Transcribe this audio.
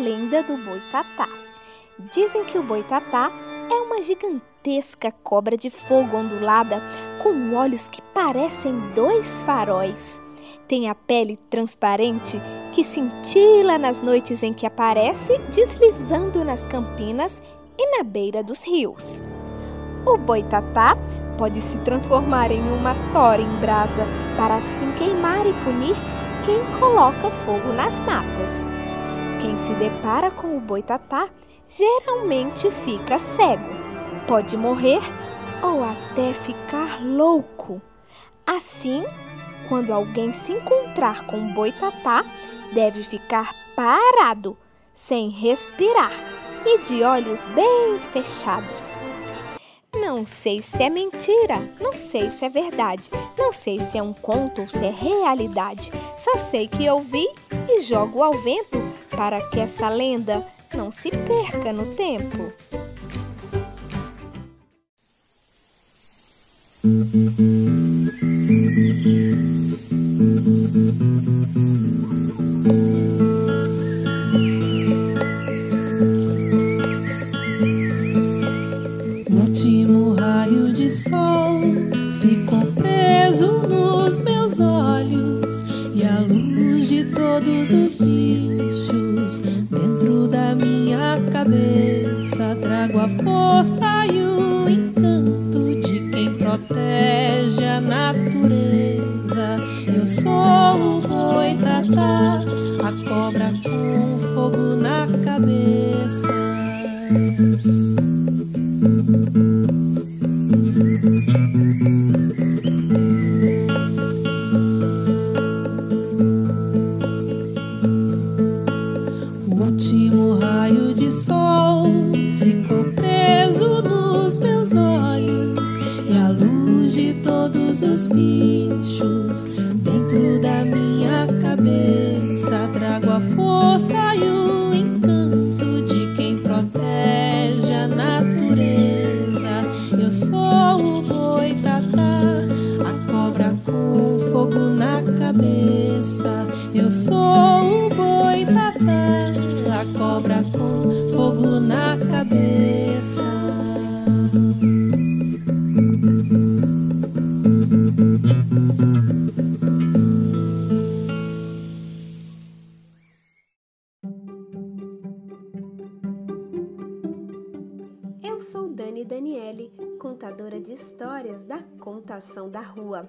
Lenda do boitatá. Dizem que o boitatá é uma gigantesca cobra de fogo ondulada com olhos que parecem dois faróis. Tem a pele transparente que cintila nas noites em que aparece deslizando nas campinas e na beira dos rios. O boitatá pode se transformar em uma tora em brasa para assim queimar e punir quem coloca fogo nas matas. Quem se depara com o boitatá geralmente fica cego, pode morrer ou até ficar louco. Assim, quando alguém se encontrar com o boitatá, deve ficar parado, sem respirar e de olhos bem fechados. Não sei se é mentira, não sei se é verdade, não sei se é um conto ou se é realidade. Só sei que ouvi e jogo ao vento para que essa lenda não se perca no tempo. último raio de sol ficou preso nos meus olhos e a luz de todos os bichos dentro da minha cabeça trago a força e o encanto de quem protege a natureza. Eu sou o boitatá, a cobra com fogo na cabeça. Último raio de sol ficou preso nos meus olhos e a luz de todos os bichos dentro da minha cabeça trago a força e o encanto de quem protege a natureza. Eu sou o boitatá, a cobra com fogo na cabeça. Eu sou cabeça. Eu sou Dani Daniele, contadora de histórias da Contação da Rua.